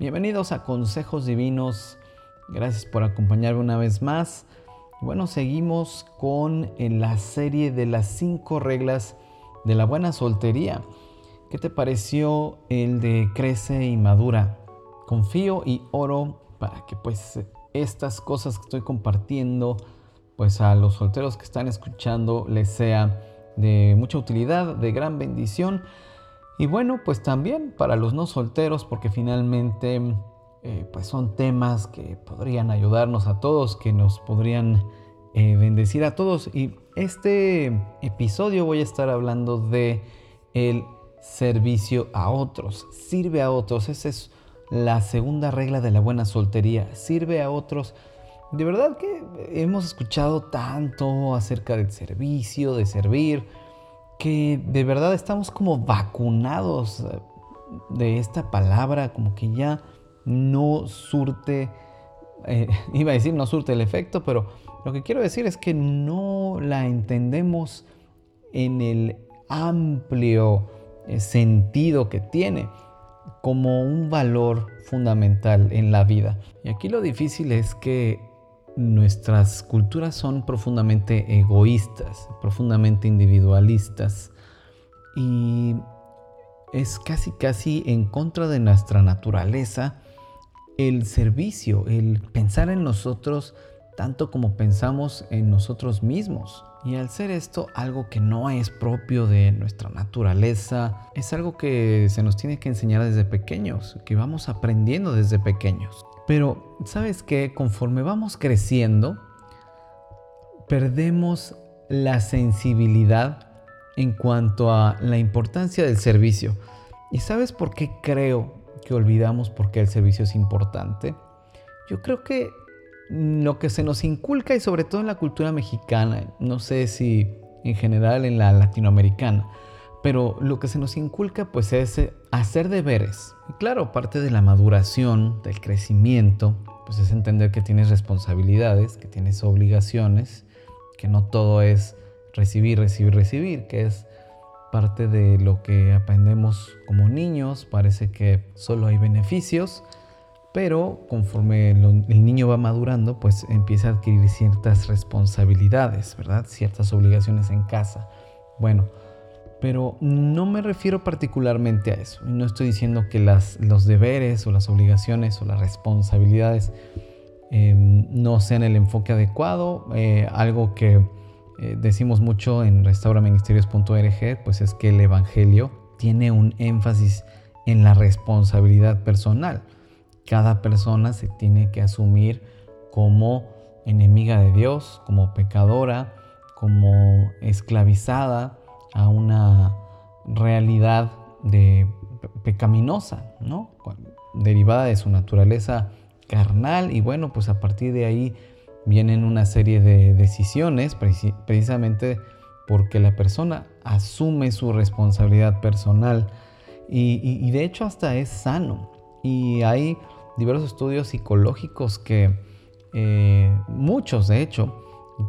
Bienvenidos a Consejos Divinos. Gracias por acompañarme una vez más. Bueno, seguimos con en la serie de las cinco reglas de la buena soltería. ¿Qué te pareció el de crece y madura? Confío y oro para que pues estas cosas que estoy compartiendo pues a los solteros que están escuchando les sea de mucha utilidad, de gran bendición. Y bueno, pues también para los no solteros, porque finalmente eh, pues son temas que podrían ayudarnos a todos, que nos podrían eh, bendecir a todos. Y este episodio voy a estar hablando de el servicio a otros, sirve a otros. Esa es la segunda regla de la buena soltería, sirve a otros de verdad que hemos escuchado tanto acerca del servicio, de servir, que de verdad estamos como vacunados eh, de esta palabra, como que ya no surte, eh, iba a decir no surte el efecto, pero lo que quiero decir es que no la entendemos en el amplio eh, sentido que tiene como un valor fundamental en la vida. Y aquí lo difícil es que nuestras culturas son profundamente egoístas, profundamente individualistas y es casi casi en contra de nuestra naturaleza el servicio, el pensar en nosotros tanto como pensamos en nosotros mismos. Y al ser esto algo que no es propio de nuestra naturaleza, es algo que se nos tiene que enseñar desde pequeños, que vamos aprendiendo desde pequeños. Pero, ¿sabes qué? Conforme vamos creciendo, perdemos la sensibilidad en cuanto a la importancia del servicio. ¿Y sabes por qué creo que olvidamos por qué el servicio es importante? Yo creo que lo que se nos inculca y sobre todo en la cultura mexicana, no sé si en general en la latinoamericana, pero lo que se nos inculca pues es hacer deberes. Claro, parte de la maduración, del crecimiento, pues es entender que tienes responsabilidades, que tienes obligaciones, que no todo es recibir, recibir, recibir, que es parte de lo que aprendemos como niños, parece que solo hay beneficios, pero conforme el niño va madurando, pues empieza a adquirir ciertas responsabilidades, ¿verdad? Ciertas obligaciones en casa. Bueno, pero no me refiero particularmente a eso. No estoy diciendo que los deberes o las obligaciones o las responsabilidades em, no sean el enfoque adecuado. Eh, algo que eh, decimos mucho en restauraministerios.org, pues es que el Evangelio tiene un énfasis en la responsabilidad personal. Cada persona se tiene que asumir como enemiga de Dios, como pecadora, como esclavizada a una realidad pecaminosa, ¿no? derivada de su naturaleza carnal. Y bueno, pues a partir de ahí vienen una serie de decisiones precisamente porque la persona asume su responsabilidad personal. Y, de hecho hasta es sano. Y hay diversos estudios psicológicos que eh, muchos de hecho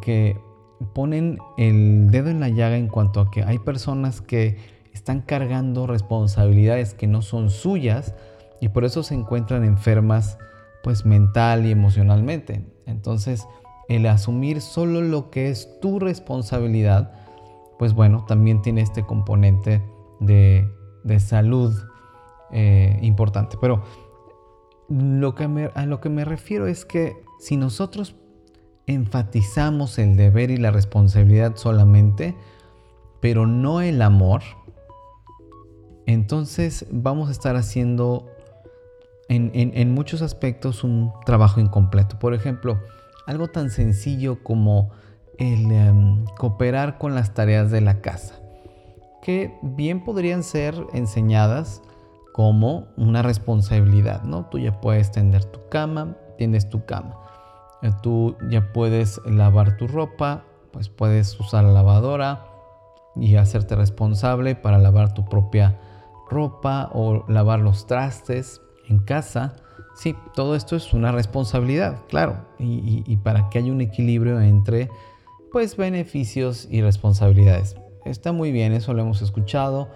que ponen el dedo en la llaga en cuanto a que hay personas que están cargando responsabilidades que no son suyas y por eso se encuentran enfermas pues mental y emocionalmente. Entonces, el asumir solo lo que es tu responsabilidad, pues bueno, también tiene este componente de, salud eh, importante. Pero lo que a lo que me refiero es que si nosotros enfatizamos el deber y la responsabilidad solamente, pero no el amor, entonces vamos a estar haciendo en, muchos aspectos un trabajo incompleto. Por ejemplo, algo tan sencillo como el em, cooperar con las tareas de la casa, que bien podrían ser enseñadas como una responsabilidad, ¿no? Tú ya puedes tender tu cama, tienes tu cama tú ya puedes lavar tu ropa, pues puedes usar la lavadora y hacerte responsable para lavar tu propia ropa o lavar los trastes en casa. Sí, todo esto es una responsabilidad, claro, y, para que haya un equilibrio entre pues beneficios y responsabilidades. Está muy bien, eso lo hemos escuchado,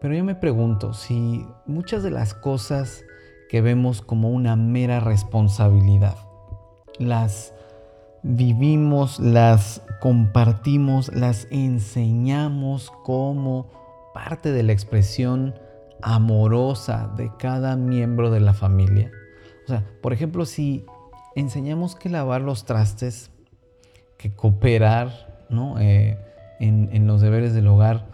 pero yo me pregunto si muchas de las cosas que vemos como una mera responsabilidad. Las vivimos, las compartimos, las enseñamos como parte de la expresión amorosa de cada miembro de la familia. O sea, por ejemplo, si enseñamos que lavar los trastes, que cooperar ¿no? Eh, en, los deberes del hogar,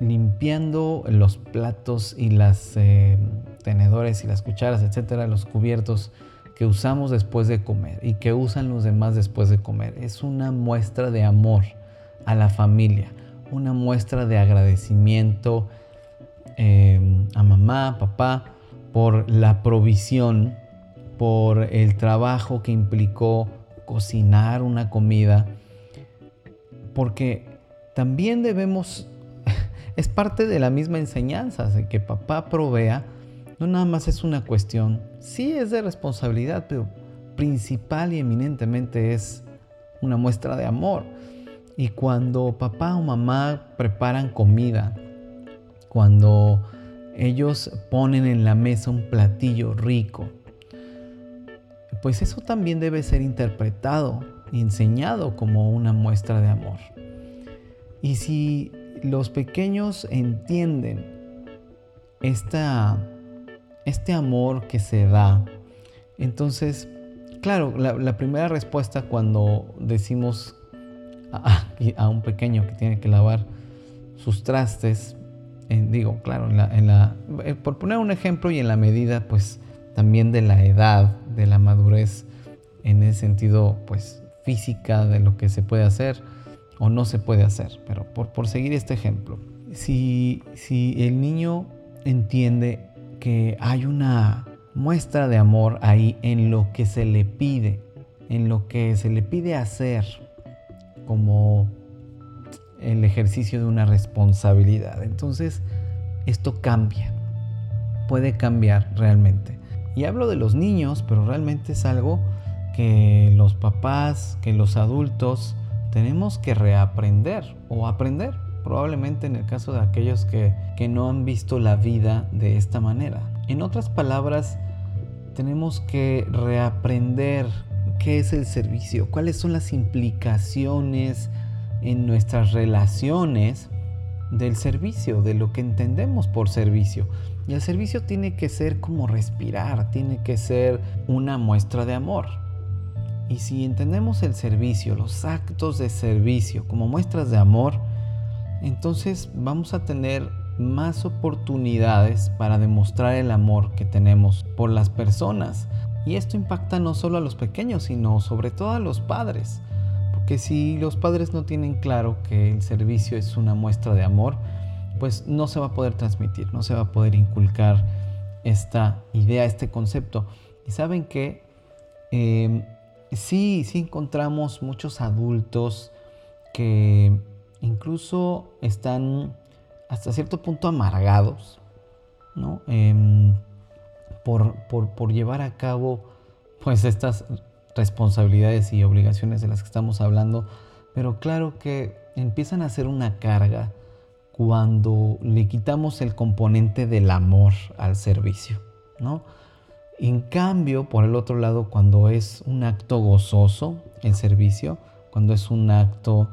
limpiando los platos y las eh, tenedores y las cucharas, etcétera, los cubiertos que usamos después de comer y que usan los demás después de comer. Es una muestra de amor a la familia, una muestra de agradecimiento eh, a mamá, papá, por la provisión, por el trabajo que implicó cocinar una comida, porque también debemos, es parte de la misma enseñanza, de que papá provea, nada más es una cuestión, sí es de responsabilidad, pero principal y eminentemente es una muestra de amor. Y cuando papá o mamá preparan comida, cuando ellos ponen en la mesa un platillo rico, pues eso también debe ser interpretado y enseñado como una muestra de amor. Y si los pequeños entienden esta, este amor que se da, entonces, claro, la, primera respuesta cuando decimos a, un pequeño que tiene que lavar sus trastes, digo, claro, en la, eh, por poner un ejemplo y en la medida, pues, también de la edad, de la madurez, en ese sentido, pues, física de lo que se puede hacer o no se puede hacer. Pero por, por seguir este ejemplo, si, si el niño entiende que hay una muestra de amor ahí en lo que se le pide, en lo que se le pide hacer, como el ejercicio de una responsabilidad. Entonces, esto cambia, puede cambiar realmente. Y hablo de los niños, pero realmente es algo que los papás, que los adultos tenemos que reaprender o aprender, probablemente en el caso de aquellos que, que no han visto la vida de esta manera. En otras palabras, tenemos que reaprender qué es el servicio, cuáles son las implicaciones en nuestras relaciones del servicio, de lo que entendemos por servicio. Y el servicio tiene que ser como respirar, tiene que ser una muestra de amor. Y si entendemos el servicio, los actos de servicio como muestras de amor, entonces vamos a tener más oportunidades para demostrar el amor que tenemos por las personas. Y esto impacta no solo a los pequeños, sino sobre todo a los padres que si los padres no tienen claro que el servicio es una muestra de amor, pues no se va a poder transmitir, no se va a poder inculcar esta idea, este concepto. Y saben que em, sí, sí encontramos muchos adultos que incluso están hasta cierto punto amargados, ¿no? Em, por, por, por llevar a cabo pues estas responsabilidades y obligaciones de las que estamos hablando, pero claro que empiezan a ser una carga cuando le quitamos el componente del amor al servicio, ¿no? En cambio, por el otro lado, cuando es un acto gozoso el servicio, cuando es un acto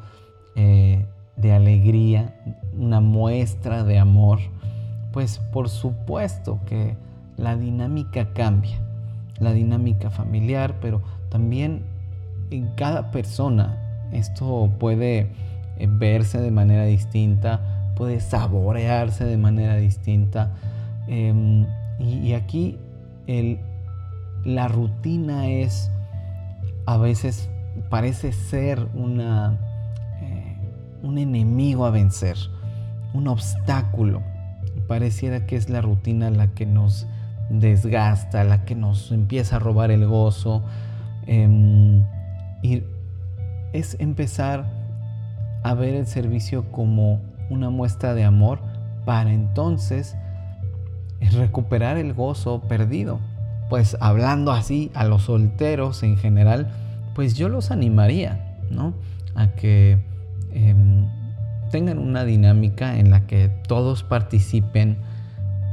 eh, de alegría, una muestra de amor, pues por supuesto que la dinámica cambia, la dinámica familiar, pero también en cada persona esto puede eh, verse de manera distinta, puede saborearse de manera distinta. Em, y, aquí la rutina es, a veces parece ser una, un enemigo a vencer, un obstáculo. Pareciera que es la rutina la que nos desgasta, la que nos empieza a robar el gozo, Em, es empezar a ver el servicio como una muestra de amor para entonces recuperar el gozo perdido. Pues hablando así a los solteros en general, pues yo los animaría, ¿no? A que em, tengan una dinámica en la que todos participen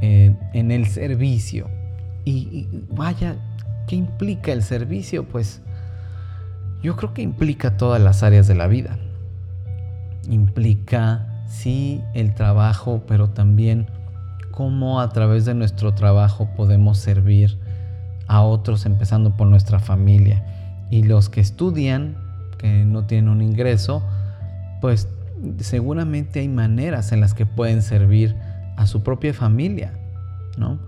eh, en el servicio. Y, vaya, ¿qué implica el servicio? Pues yo creo que implica todas las áreas de la vida. Implica, sí, el trabajo, pero también cómo a través de nuestro trabajo podemos servir a otros, empezando por nuestra familia. Y los que estudian, que no tienen un ingreso, pues seguramente hay maneras en las que pueden servir a su propia familia, ¿no?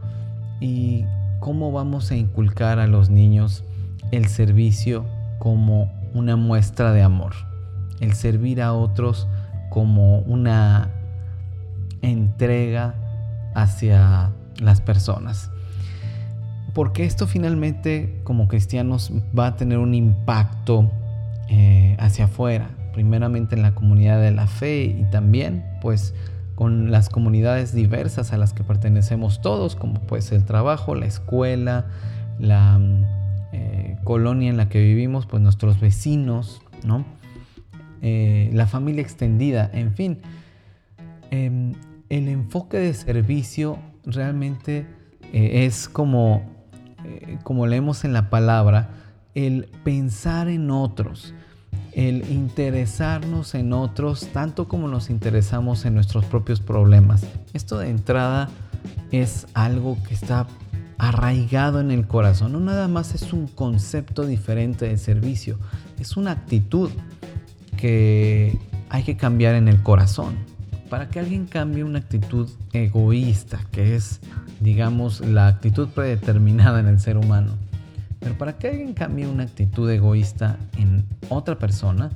Y cómo vamos a inculcar a los niños el servicio como una muestra de amor, el servir a otros como una entrega hacia las personas. Porque esto finalmente como cristianos va a tener un impacto eh, hacia afuera, primeramente en la comunidad de la fe y también pues con las comunidades diversas a las que pertenecemos todos, como pues el trabajo, la escuela, la eh, colonia en la que vivimos, pues nuestros vecinos, ¿no? Eh, la familia extendida, en fin. Em, el enfoque de servicio realmente es como, como leemos en la palabra, el pensar en otros, el interesarnos en otros tanto como nos interesamos en nuestros propios problemas. Esto de entrada es algo que está arraigado en el corazón. No nada más es un concepto diferente de servicio, es una actitud que hay que cambiar en el corazón. Para que alguien cambie una actitud egoísta, que es, digamos, la actitud predeterminada en el ser humano, pero para que alguien cambie una actitud egoísta en otra persona,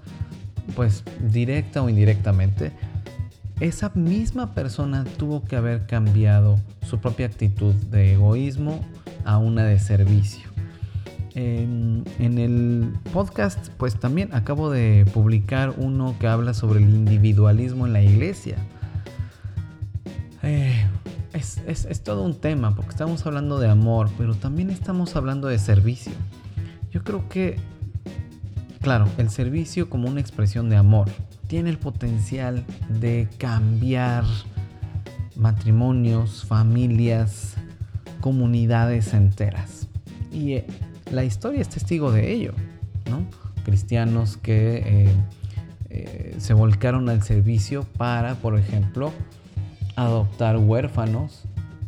pues directa o indirectamente, esa misma persona tuvo que haber cambiado su propia actitud de egoísmo a una de servicio. En, el podcast, pues también acabo de publicar uno que habla sobre el individualismo en la iglesia. Eh, es, todo un tema porque estamos hablando de amor, pero también estamos hablando de servicio. Yo creo que, claro, el servicio como una expresión de amor tiene el potencial de cambiar matrimonios, familias, comunidades enteras. Y eh, la historia es testigo de ello, ¿no? Cristianos que eh, eh, se volcaron al servicio para, por ejemplo, adoptar huérfanos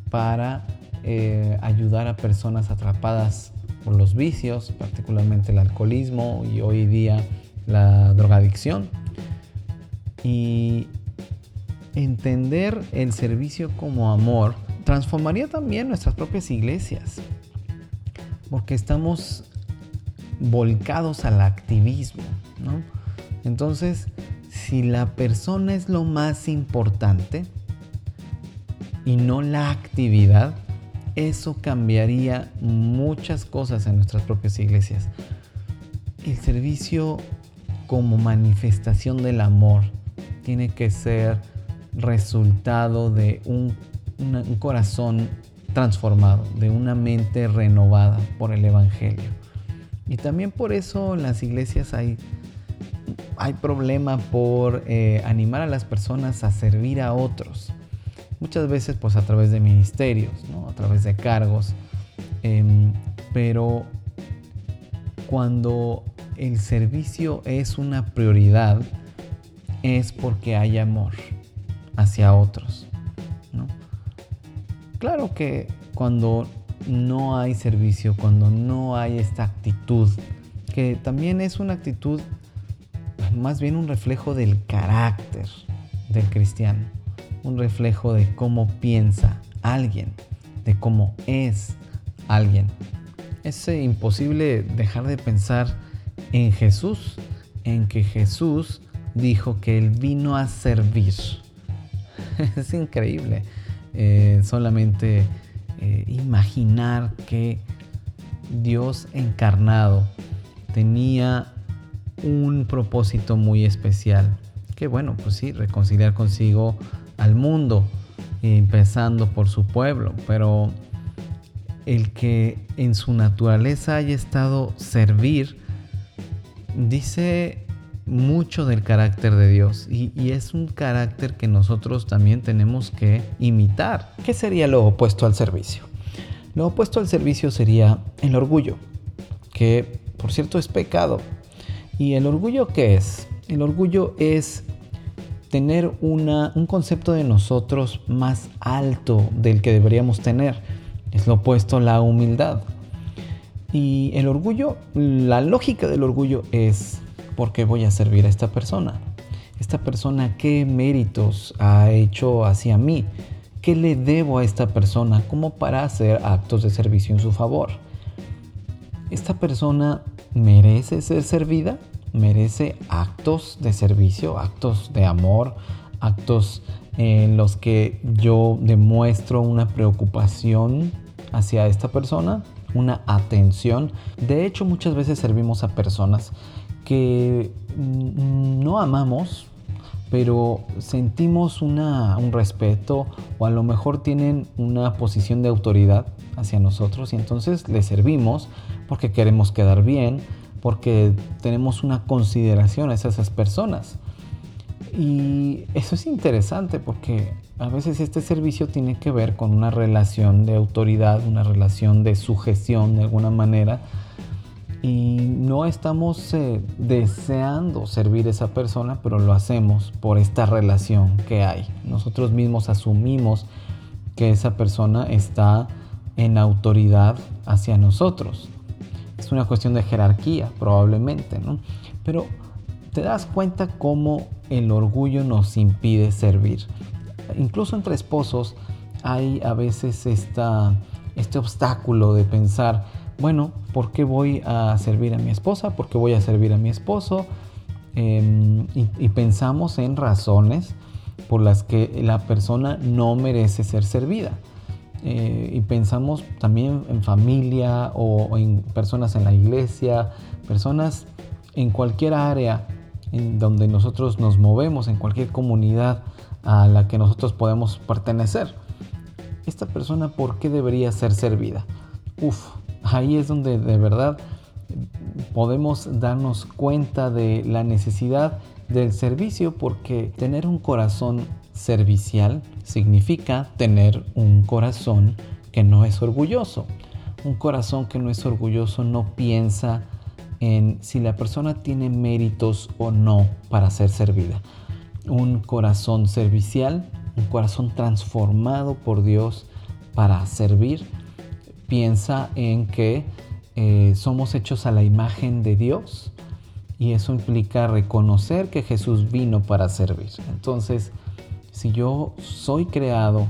para eh, ayudar a personas atrapadas por los vicios, particularmente el alcoholismo y hoy día la drogadicción. Y entender el servicio como amor transformaría también nuestras propias iglesias, porque estamos volcados al activismo. Entonces, si la persona es lo más importante, y no la actividad, eso cambiaría muchas cosas en nuestras propias iglesias. El servicio como manifestación del amor tiene que ser resultado de un, corazón transformado, de una mente renovada por el Evangelio. Y también por eso en las iglesias hay, hay problema por eh, animar a las personas a servir a otros muchas veces pues a través de ministerios, a través de cargos, em, pero cuando el servicio es una prioridad es porque hay amor hacia otros. Claro que cuando no hay servicio, cuando no hay esta actitud, que también es una actitud más bien un reflejo del carácter del cristiano un reflejo de cómo piensa alguien, de cómo es alguien. Es eh, imposible dejar de pensar en Jesús, en que Jesús dijo que Él vino a servir. es increíble eh, solamente eh, imaginar que Dios encarnado tenía un propósito muy especial. Que bueno, pues sí, reconciliar consigo al mundo, empezando por su pueblo, pero el que en su naturaleza haya estado servir, dice mucho del carácter de Dios y, y, es un carácter que nosotros también tenemos que imitar. ¿Qué sería lo opuesto al servicio? Lo opuesto al servicio sería el orgullo, que por cierto es pecado. ¿Y el orgullo qué es? El orgullo es tener una, un concepto de nosotros más alto del que deberíamos tener. Es lo opuesto a la humildad. Y el orgullo, la lógica del orgullo es, ¿por qué voy a servir a esta persona? Esta persona, ¿qué méritos ha hecho hacia mí? ¿Qué le debo a esta persona como para hacer actos de servicio en su favor? ¿Esta persona merece ser servida? ¿Merece actos de servicio, actos de amor, actos en los que yo demuestro una preocupación hacia esta persona? una atención. De hecho, muchas veces servimos a personas que mm, no amamos, pero sentimos un respeto o a lo mejor tienen una posición de autoridad hacia nosotros y entonces les servimos porque queremos quedar bien, porque tenemos una consideración hacia esas personas. Y eso es interesante porque a veces este servicio tiene que ver con una relación de autoridad, una relación de sujeción de alguna manera. Y no estamos eh, deseando servir a esa persona, pero lo hacemos por esta relación que hay. Nosotros mismos asumimos que esa persona está en autoridad hacia nosotros. Es una cuestión de jerarquía, probablemente, ¿no? Pero te das cuenta cómo el orgullo nos impide servir incluso entre esposos hay a veces este obstáculo de pensar, bueno, ¿por qué voy a servir a mi esposa? ¿Por qué voy a servir a mi esposo? Em, y, pensamos en razones por las que la persona no merece ser servida. Eh, y pensamos también en familia o, en personas en la iglesia, personas en cualquier área en donde nosotros nos movemos, en cualquier comunidad a la que nosotros podemos pertenecer. Esta persona, ¿por qué debería ser servida? Uf, ahí es donde de verdad podemos darnos cuenta de la necesidad del servicio porque tener un corazón servicial significa tener un corazón que no es orgulloso. Un corazón que no es orgulloso no piensa en si la persona tiene méritos o no para ser servida un corazón servicial, un corazón transformado por Dios para servir. Piensa en que eh, somos hechos a la imagen de Dios y eso implica reconocer que Jesús vino para servir. Entonces, si yo soy creado,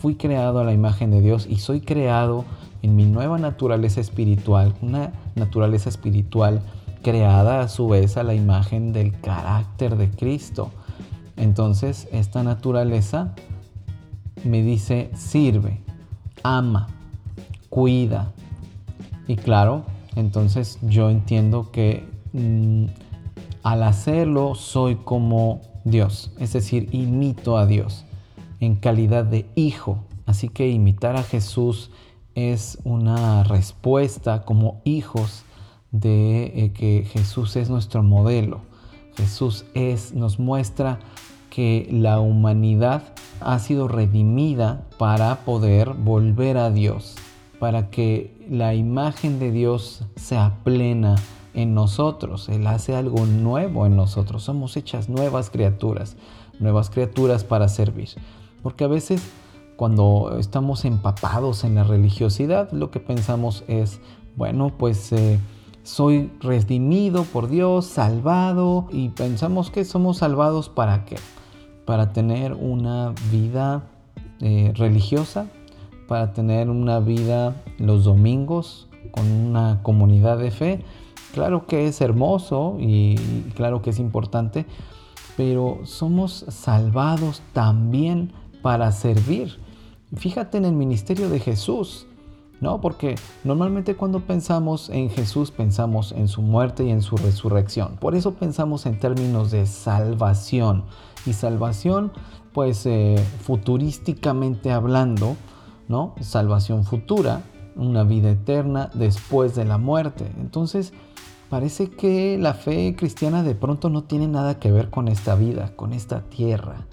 fui creado a la imagen de Dios y soy creado en mi nueva naturaleza espiritual, una naturaleza espiritual creada a su vez a la imagen del carácter de Cristo. Entonces esta naturaleza me dice sirve, ama, cuida. Y claro, entonces yo entiendo que mm, al hacerlo soy como Dios, es decir, imito a Dios en calidad de hijo. Así que imitar a Jesús es una respuesta como hijos de eh, que Jesús es nuestro modelo. Jesús es, nos muestra que la humanidad ha sido redimida para poder volver a Dios, para que la imagen de Dios sea plena en nosotros. Él hace algo nuevo en nosotros. Somos hechas nuevas criaturas, nuevas criaturas para servir. Porque a veces cuando estamos empapados en la religiosidad, lo que pensamos es, bueno, pues... Eh, soy redimido por Dios, salvado, y pensamos que somos salvados para qué? para tener una vida eh, religiosa, para tener una vida los domingos con una comunidad de fe. Claro que es hermoso y claro que es importante, pero somos salvados también para servir. Fíjate en el ministerio de Jesús, ¿no? Porque normalmente cuando pensamos en Jesús pensamos en su muerte y en su resurrección. Por eso pensamos en términos de salvación y salvación, pues eh, futurísticamente hablando, ¿no? Salvación futura, una vida eterna después de la muerte. Entonces, Parece que la fe cristiana de pronto no tiene nada que ver con esta vida, con esta tierra.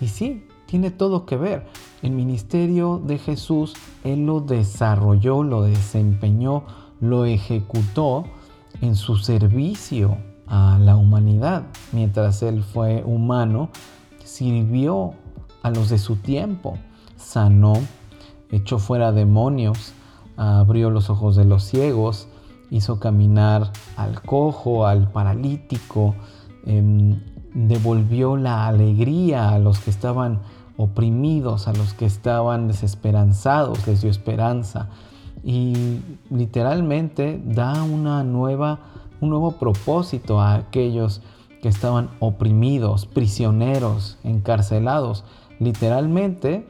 Y sí, tiene todo que ver. El ministerio de Jesús, Él lo desarrolló, lo desempeñó, lo ejecutó en su servicio a la humanidad. Mientras Él fue humano, sirvió a los de su tiempo, sanó, echó fuera demonios, abrió los ojos de los ciegos, hizo caminar al cojo, al paralítico, em, devolvió la alegría a los que estaban oprimidos, a los que estaban desesperanzados, les dio esperanza. Y literalmente da una nueva, un nuevo propósito a aquellos que estaban oprimidos, prisioneros, encarcelados, literalmente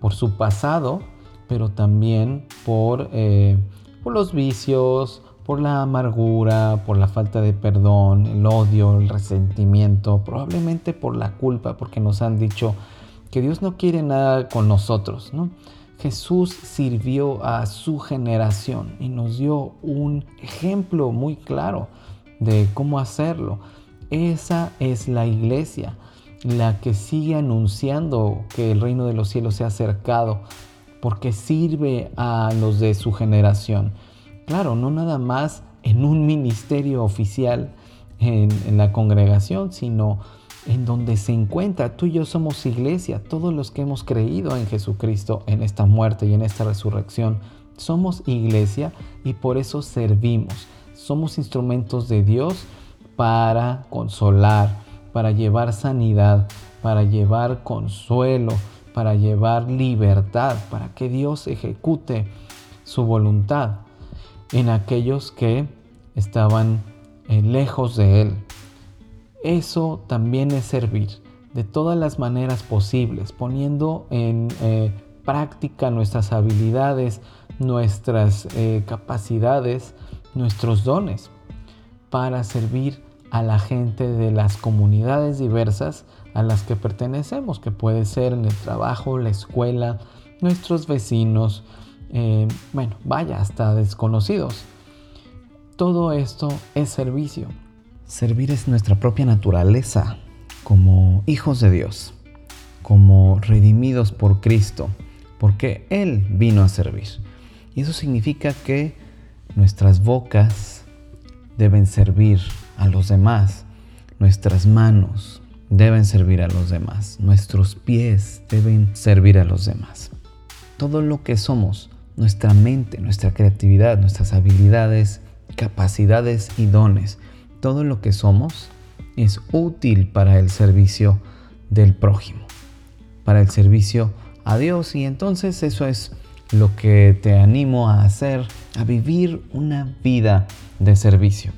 por su pasado, pero también por, eh, por los vicios, por la amargura, por la falta de perdón, el odio, el resentimiento, probablemente por la culpa, porque nos han dicho que Dios no quiere nada con nosotros, ¿no? Jesús sirvió a su generación y nos dio un ejemplo muy claro de cómo hacerlo. Esa es la iglesia, la que sigue anunciando que el reino de los cielos se ha acercado, porque sirve a los de su generación. Claro, no nada más en un ministerio oficial en, la congregación, sino en donde se encuentra. Tú y yo somos iglesia, todos los que hemos creído en Jesucristo, en esta muerte y en esta resurrección. Somos iglesia y por eso servimos. Somos instrumentos de Dios para consolar, para llevar sanidad, para llevar consuelo, para llevar libertad, para que Dios ejecute su voluntad en aquellos que estaban eh, lejos de Él. Eso también es servir de todas las maneras posibles, poniendo en eh, práctica nuestras habilidades, nuestras eh, capacidades, nuestros dones para servir a la gente de las comunidades diversas a las que pertenecemos, que puede ser en el trabajo, la escuela, nuestros vecinos, eh, bueno, vaya, hasta desconocidos. Todo esto es servicio. Servir es nuestra propia naturaleza como hijos de Dios, como redimidos por Cristo, porque Él vino a servir. Y eso significa que nuestras bocas deben servir a los demás, nuestras manos deben servir a los demás, nuestros pies deben servir a los demás. Todo lo que somos, nuestra mente, nuestra creatividad, nuestras habilidades, capacidades y dones, todo lo que somos es útil para el servicio del prójimo, para el servicio a Dios y entonces eso es lo que te animo a hacer, a vivir una vida de servicio.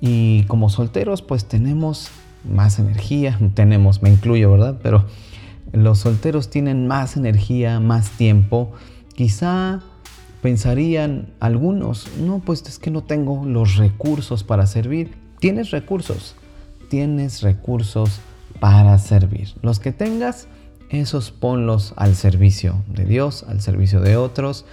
Y como solteros pues tenemos más energía, tenemos, me incluyo, ¿verdad? Pero los solteros tienen más energía, más tiempo. Quizá pensarían algunos, no, pues es que no tengo los recursos para servir. Tienes recursos, tienes recursos para servir. Los que tengas, esos ponlos al servicio de Dios, al servicio de otros,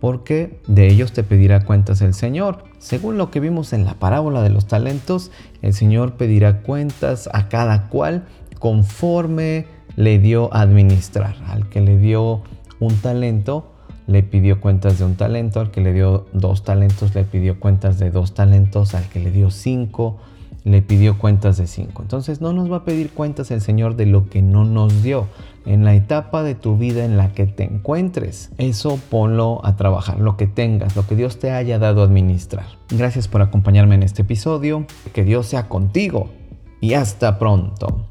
porque de ellos te pedirá cuentas el Señor. Según lo que vimos en la parábola de los talentos, el Señor pedirá cuentas a cada cual conforme le dio a administrar. Al que le dio un talento, le pidió cuentas de un talento, al que le dio dos talentos, le pidió cuentas de dos talentos, al que le dio cinco, le pidió cuentas de cinco. Entonces no nos va a pedir cuentas el Señor de lo que no nos dio. En la etapa de tu vida en la que te encuentres, eso ponlo a trabajar, lo que tengas, lo que Dios te haya dado a administrar. Gracias por acompañarme en este episodio, que Dios sea contigo y hasta pronto.